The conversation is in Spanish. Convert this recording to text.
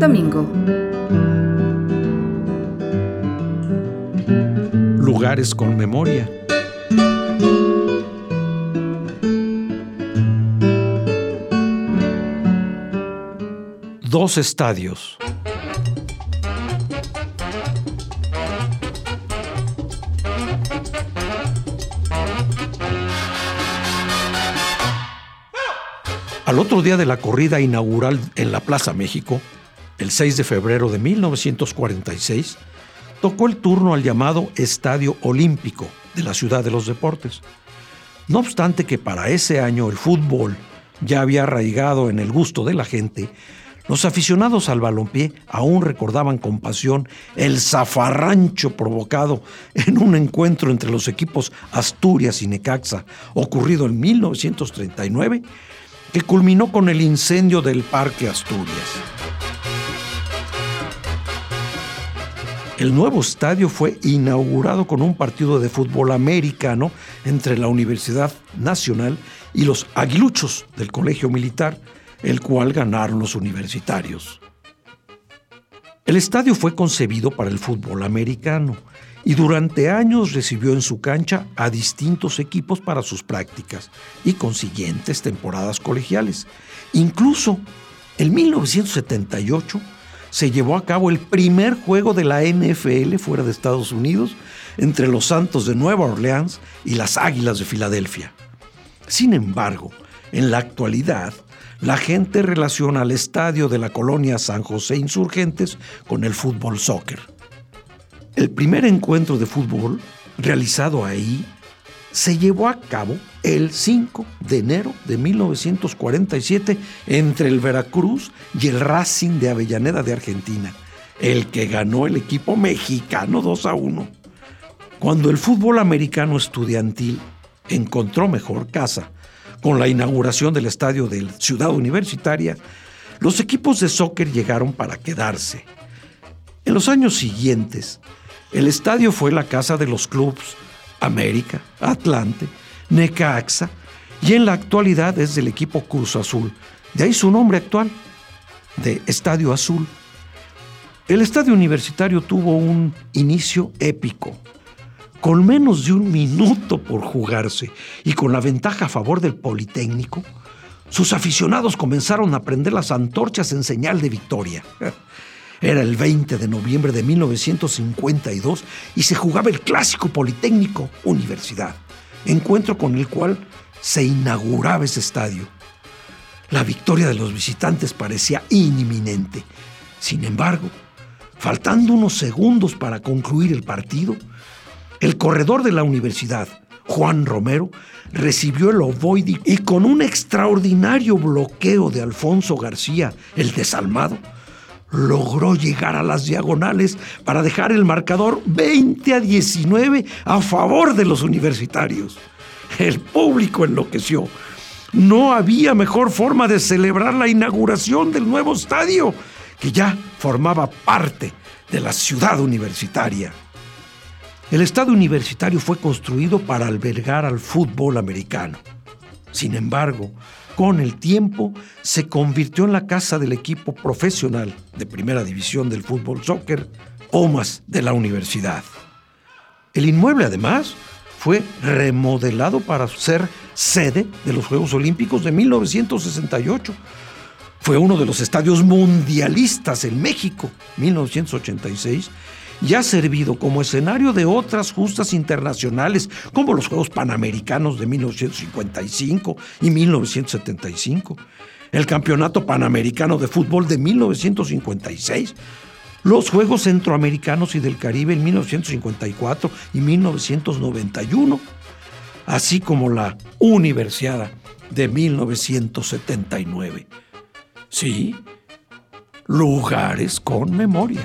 Domingo. Lugares con memoria. Dos estadios. Al otro día de la corrida inaugural en la Plaza México, el 6 de febrero de 1946, tocó el turno al llamado Estadio Olímpico de la Ciudad de los Deportes. No obstante que para ese año el fútbol ya había arraigado en el gusto de la gente, los aficionados al balompié aún recordaban con pasión el zafarrancho provocado en un encuentro entre los equipos Asturias y Necaxa, ocurrido en 1939 que culminó con el incendio del Parque Asturias. El nuevo estadio fue inaugurado con un partido de fútbol americano entre la Universidad Nacional y los aguiluchos del Colegio Militar, el cual ganaron los universitarios. El estadio fue concebido para el fútbol americano y durante años recibió en su cancha a distintos equipos para sus prácticas y consiguientes temporadas colegiales. Incluso en 1978 se llevó a cabo el primer juego de la NFL fuera de Estados Unidos entre los Santos de Nueva Orleans y las Águilas de Filadelfia. Sin embargo, en la actualidad, la gente relaciona al estadio de la colonia San José Insurgentes con el fútbol soccer. El primer encuentro de fútbol realizado ahí se llevó a cabo el 5 de enero de 1947 entre el Veracruz y el Racing de Avellaneda de Argentina, el que ganó el equipo mexicano 2 a 1. Cuando el fútbol americano estudiantil encontró mejor casa con la inauguración del estadio de Ciudad Universitaria, los equipos de soccer llegaron para quedarse. En los años siguientes, el estadio fue la casa de los clubes América, Atlante, Necaxa y en la actualidad es del equipo Cruz Azul. De ahí su nombre actual, de Estadio Azul. El estadio universitario tuvo un inicio épico. Con menos de un minuto por jugarse y con la ventaja a favor del Politécnico, sus aficionados comenzaron a prender las antorchas en señal de victoria. Era el 20 de noviembre de 1952 y se jugaba el clásico Politécnico Universidad, encuentro con el cual se inauguraba ese estadio. La victoria de los visitantes parecía inminente. Sin embargo, faltando unos segundos para concluir el partido, el corredor de la universidad, Juan Romero, recibió el ovoide y con un extraordinario bloqueo de Alfonso García, el desalmado, logró llegar a las diagonales para dejar el marcador 20 a 19 a favor de los universitarios. El público enloqueció. No había mejor forma de celebrar la inauguración del nuevo estadio, que ya formaba parte de la ciudad universitaria. El estadio universitario fue construido para albergar al fútbol americano. Sin embargo, con el tiempo se convirtió en la casa del equipo profesional de primera división del fútbol soccer, Omas de la universidad. El inmueble además fue remodelado para ser sede de los Juegos Olímpicos de 1968. Fue uno de los estadios mundialistas en México, 1986, y ha servido como escenario de otras justas internacionales, como los Juegos Panamericanos de 1955 y 1975, el Campeonato Panamericano de Fútbol de 1956, los Juegos Centroamericanos y del Caribe en 1954 y 1991, así como la Universidad de 1979. Sí, lugares con memoria.